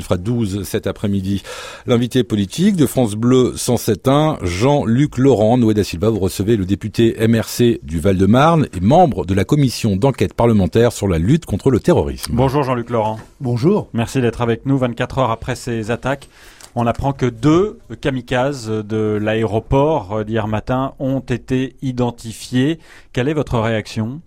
il fera 12 cet après-midi. L'invité politique de France Bleu 107.1, Jean-Luc Laurent. Noé da Silva, vous recevez le député MRC du Val-de-Marne et membre de la commission d'enquête parlementaire sur la lutte contre le terrorisme. Bonjour Jean-Luc Laurent. Bonjour. Merci d'être avec nous 24 heures après ces attaques. On apprend que deux kamikazes de l'aéroport euh, d'hier matin ont été identifiés. Quelle est votre réaction?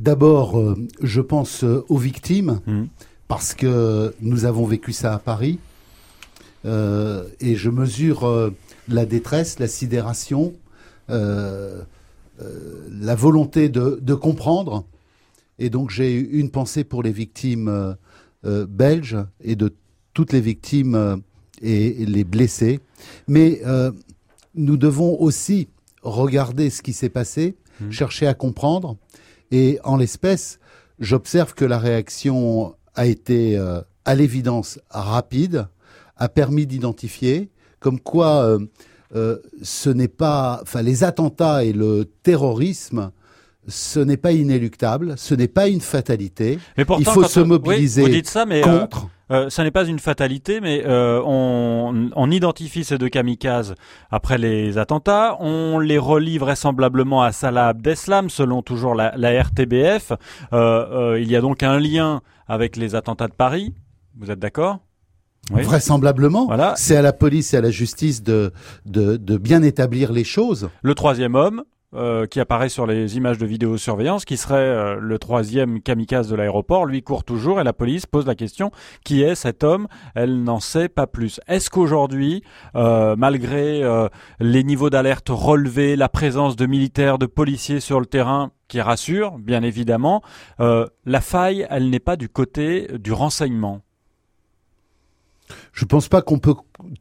D'abord, euh, je pense euh, aux victimes, Hmm. Parce que nous avons vécu ça à Paris. Euh, et je mesure euh, la détresse, la sidération, euh, la volonté de, de comprendre. Et donc j'ai une pensée pour les victimes belges et de toutes les victimes et, et les blessés. Mais nous devons aussi regarder ce qui s'est passé, Mhm. chercher à comprendre. Et en l'espèce, j'observe que la réaction a été euh, à l'évidence rapide, a permis d'identifier, comme quoi euh, euh, ce n'est pas, enfin les attentats et le terrorisme, ce n'est pas inéluctable, ce n'est pas une fatalité. Mais pourtant, Il faut se oui, mobiliser vous dites ça, mais euh, contre. Euh, ça n'est pas une fatalité, mais euh, on, on identifie ces deux kamikazes après les attentats. On les relie vraisemblablement à Salah Abdeslam, selon toujours la, la RTBF. Euh, euh, il y a donc un lien avec les attentats de Paris. Vous êtes d'accord? Oui. Vraisemblablement, Voilà. c'est à la police et à la justice de, de, de bien établir les choses. Le troisième homme, euh, qui apparaît sur les images de vidéosurveillance, qui serait euh, le troisième kamikaze de l'aéroport, lui court toujours et la police pose la question qui est cet homme? Elle n'en sait pas plus. Est-ce qu'aujourd'hui, euh, malgré euh, les niveaux d'alerte relevés, la présence de militaires, de policiers sur le terrain, qui rassure, bien évidemment, euh, la faille, elle n'est pas du côté du renseignement? Je ne pense pas qu'on peut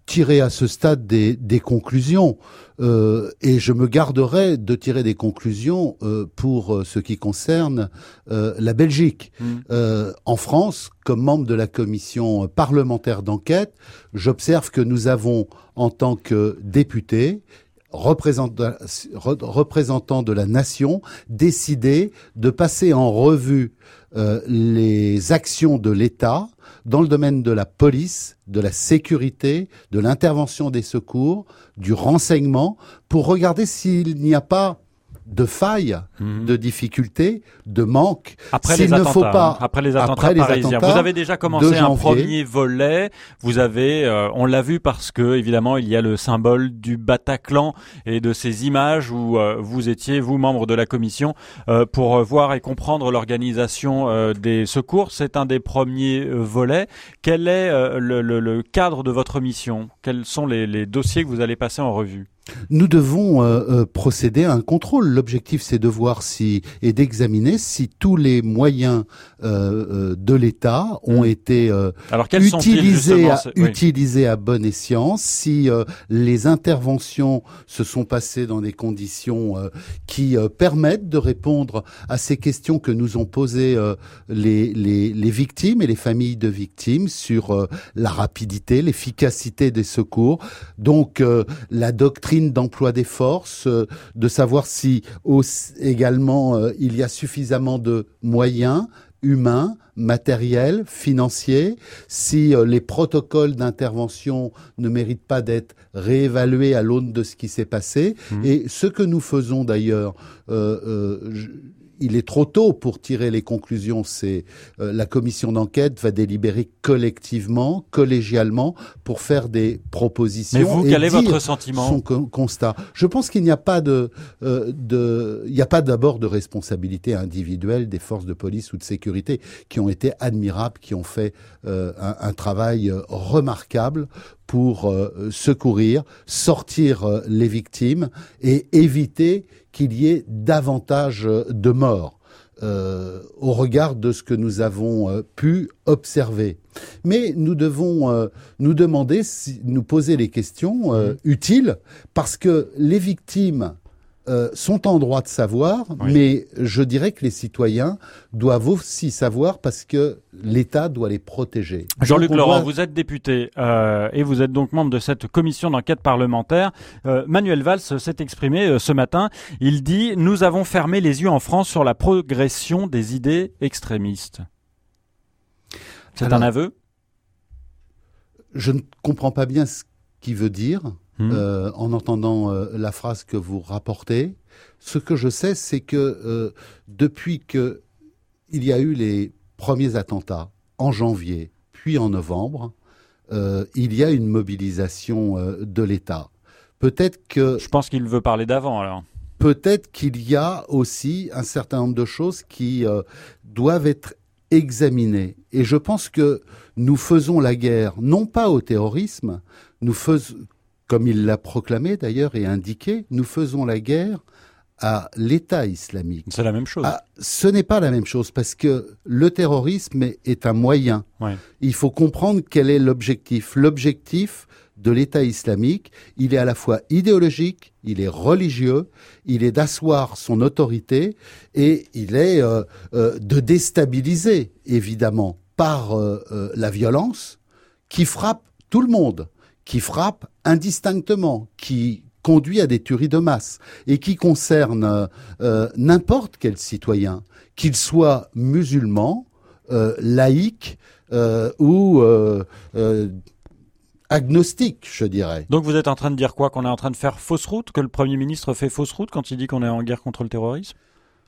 tirer à ce stade des, des conclusions. Euh, et je me garderai de tirer des conclusions euh, pour euh, ce qui concerne euh, la Belgique. Mm. Euh, en France, comme membre de la commission parlementaire d'enquête, j'observe que nous avons, en tant que députés, représentants re- représentants de la nation, décidé de passer en revue euh, les actions de l'État dans le domaine de la police, de la sécurité, de l'intervention des secours, du renseignement, pour regarder s'il n'y a pas de failles, Mhm. de difficultés, de manques. Après S'il les ne attentats, faut pas- hein, après les attentats après les parisiens. attentats vous avez déjà commencé un premier volet. Vous avez, euh, on l'a vu parce que évidemment il y a le symbole du Bataclan et de ces images où euh, vous étiez vous membre de la commission euh, pour voir et comprendre l'organisation des secours. C'est un des premiers volets. Quel est le, le- le cadre de votre mission? Quels sont les, les dossiers que vous allez passer en revue? Nous devons euh, euh, procéder à un contrôle. L'objectif, c'est de voir si et d'examiner si tous les moyens euh, euh, de l'État ont Mm. été euh, Alors utilisés à, oui. utilisés à bon escient, si euh, les interventions se sont passées dans des conditions euh, qui euh, permettent de répondre à ces questions que nous ont posées euh, les, les, les victimes et les familles de victimes sur euh, la rapidité, l'efficacité des secours, donc euh, la doctrine d'emploi des forces, euh, de savoir si aussi- également euh, il y a suffisamment de moyens humains, matériels, financiers, si euh, les protocoles d'intervention ne méritent pas d'être réévalués à l'aune de ce qui s'est passé. Mhm. Et ce que nous faisons d'ailleurs, euh, euh, il est trop tôt pour tirer les conclusions. C'est euh, la commission d'enquête va délibérer collectivement, collégialement, pour faire des propositions. Mais vous, et quel est dire votre sentiment son con- constat. Je pense qu'il n'y a pas de, euh, de, il n'y a pas d'abord de responsabilité individuelle des forces de police ou de sécurité qui ont été admirables, qui ont fait euh, un, un travail remarquable pour euh, secourir, sortir euh, les victimes et éviter qu'il y ait davantage euh, de morts. euh, au regard de ce que nous avons pu observer. Mais nous devons euh, nous demander, si, nous poser les questions euh, utiles, parce que les victimes euh, sont en droit de savoir, Oui. mais je dirais que les citoyens doivent aussi savoir parce que l'État doit les protéger. Jean-Luc Laurent, doit- vous êtes député euh, et vous êtes donc membre de cette commission d'enquête parlementaire. Euh, Manuel Valls s'est exprimé ce matin. Il dit Nous avons fermé les yeux en France sur la progression des idées extrémistes. C'est un aveu? je ne comprends pas bien ce qu'il veut dire Hmm. euh, en entendant euh, la phrase que vous rapportez. Ce que je sais, c'est que euh, depuis que il y a eu les premiers attentats en janvier, puis en novembre, il y a une mobilisation de l'État. Peut-être que Je pense qu'il veut parler d'avant alors. peut-être qu'il y a aussi un certain nombre de choses qui doivent être examinées. Et je pense que nous faisons la guerre, non pas au terrorisme, nous faisons, comme il l'a proclamé d'ailleurs et indiqué, nous faisons la guerre à l'État islamique. C'est la même chose. Ah, ce n'est pas la même chose parce que le terrorisme est, un moyen. Ouais. Il faut comprendre quel est l'objectif. L'objectif de l'État islamique, il est à la fois idéologique, il est religieux, il est d'asseoir son autorité et il est euh, euh, de déstabiliser, évidemment, par euh, la violence qui frappe tout le monde, qui frappe indistinctement, qui conduit à des tueries de masse et qui concerne euh, n'importe quel citoyen, qu'il soit musulman, euh, laïque euh, ou agnostique, je dirais. Donc vous êtes en train de dire quoi? Qu'on est en train de faire fausse route? Que le Premier ministre fait fausse route quand il dit qu'on est en guerre contre le terrorisme?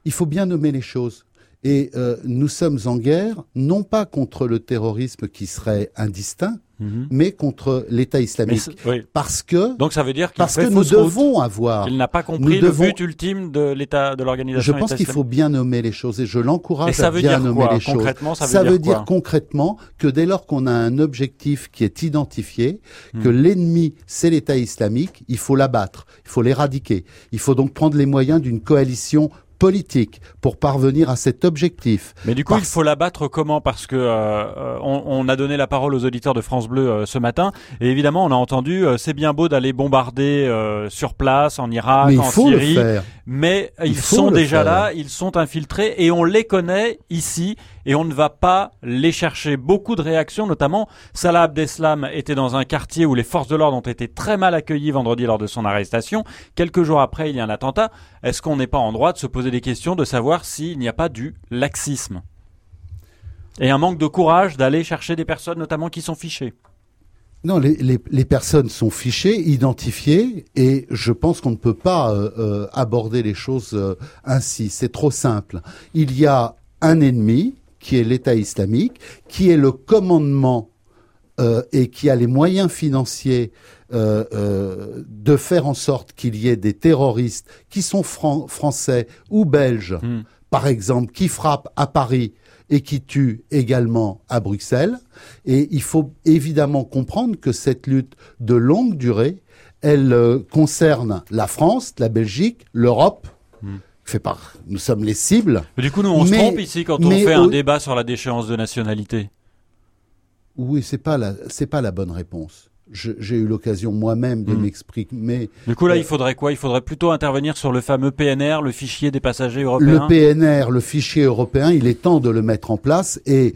Il faut bien nommer les choses. Et euh, nous sommes en guerre, non pas contre le terrorisme qui serait indistinct, Mhm. mais contre l'État islamique. oui. Parce que, Donc ça veut dire parce que nous route. devons avoir. Il n'a pas compris le devons- but ultime de l'État, de l'organisation. Je pense qu'il faut bien nommer les choses et je l'encourage ça à bien nommer les choses. concrètement Ça veut dire, quoi concrètement que dès lors qu'on a un objectif qui est identifié, Hmm. que l'ennemi c'est l'État islamique, il faut l'abattre, il faut l'éradiquer. Il faut donc prendre les moyens d'une coalition politique pour parvenir à cet objectif. Mais du coup, Parce- il faut l'abattre comment? Parce que euh, euh, on, on a donné la parole aux auditeurs de France Bleu euh, ce matin, et évidemment, on a entendu euh, c'est bien beau d'aller bombarder sur place en Irak, Mais en Syrie, mais Il ils sont déjà faire. là, ils sont infiltrés, et on les connaît ici, et on ne va pas les chercher. Beaucoup de réactions, notamment Salah Abdeslam était dans un quartier où les forces de l'ordre ont été très mal accueillies vendredi lors de son arrestation. Quelques jours après, il y a un attentat. Est-ce qu'on n'est pas en droit de se poser des questions, de savoir s'il n'y a pas du laxisme et un manque de courage d'aller chercher des personnes, notamment qui sont fichées Non, les, les, personnes sont fichées, identifiées, et je pense qu'on ne peut pas euh, euh, aborder les choses euh, ainsi. C'est trop simple. Il y a un ennemi qui est l'État islamique, qui est le commandement euh, et qui a les moyens financiers euh, euh, de faire en sorte qu'il y ait des terroristes qui sont fran- français ou belges, Hmm. par exemple, qui frappent à Paris et qui tuent également à Bruxelles. Et il faut évidemment comprendre que cette lutte de longue durée, elle euh, concerne la France, la Belgique, l'Europe. Hmm. Fait par, nous sommes les cibles. Mais Du coup, nous, on se Mais- trompe ici quand on fait au- un débat sur la déchéance de nationalité. Oui, c'est pas la, c'est pas la bonne réponse. Je- J'ai eu l'occasion moi-même de Hmm. m'exprimer. Du coup, là, Euh, il faudrait quoi? Il faudrait plutôt intervenir sur le fameux PNR, le fichier des passagers européens? Le PNR, le fichier européen, il est temps de le mettre en place et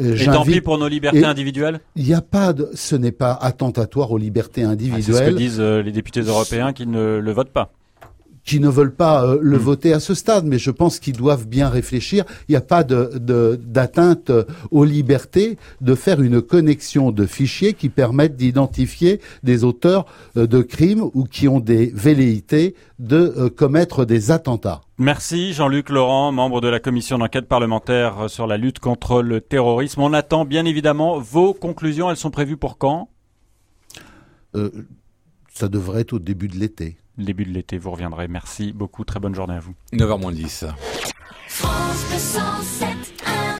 euh, Et tant pis pour nos libertés et- individuelles? Il n'y a pas de, ce n'est pas attentatoire aux libertés Ah, c'est ce que individuelles disent euh, les députés européens qui ne le votent pas. Qui ne veulent pas euh, le Hmm. voter à ce stade, mais je pense qu'ils doivent bien réfléchir. Il n'y a pas de, de- d'atteinte euh, aux libertés de faire une connexion de fichiers qui permettent d'identifier des auteurs euh, de crimes ou qui ont des velléités de euh, commettre des attentats. Merci Jean-Luc Laurent, membre de la commission d'enquête parlementaire sur la lutte contre le terrorisme. On attend bien évidemment vos conclusions. Elles sont prévues pour quand? Euh, ça devrait être au début de l'été. Le Début de l'été, vous reviendrez. Merci beaucoup. Très bonne journée à vous. 9h moins 10. France 207.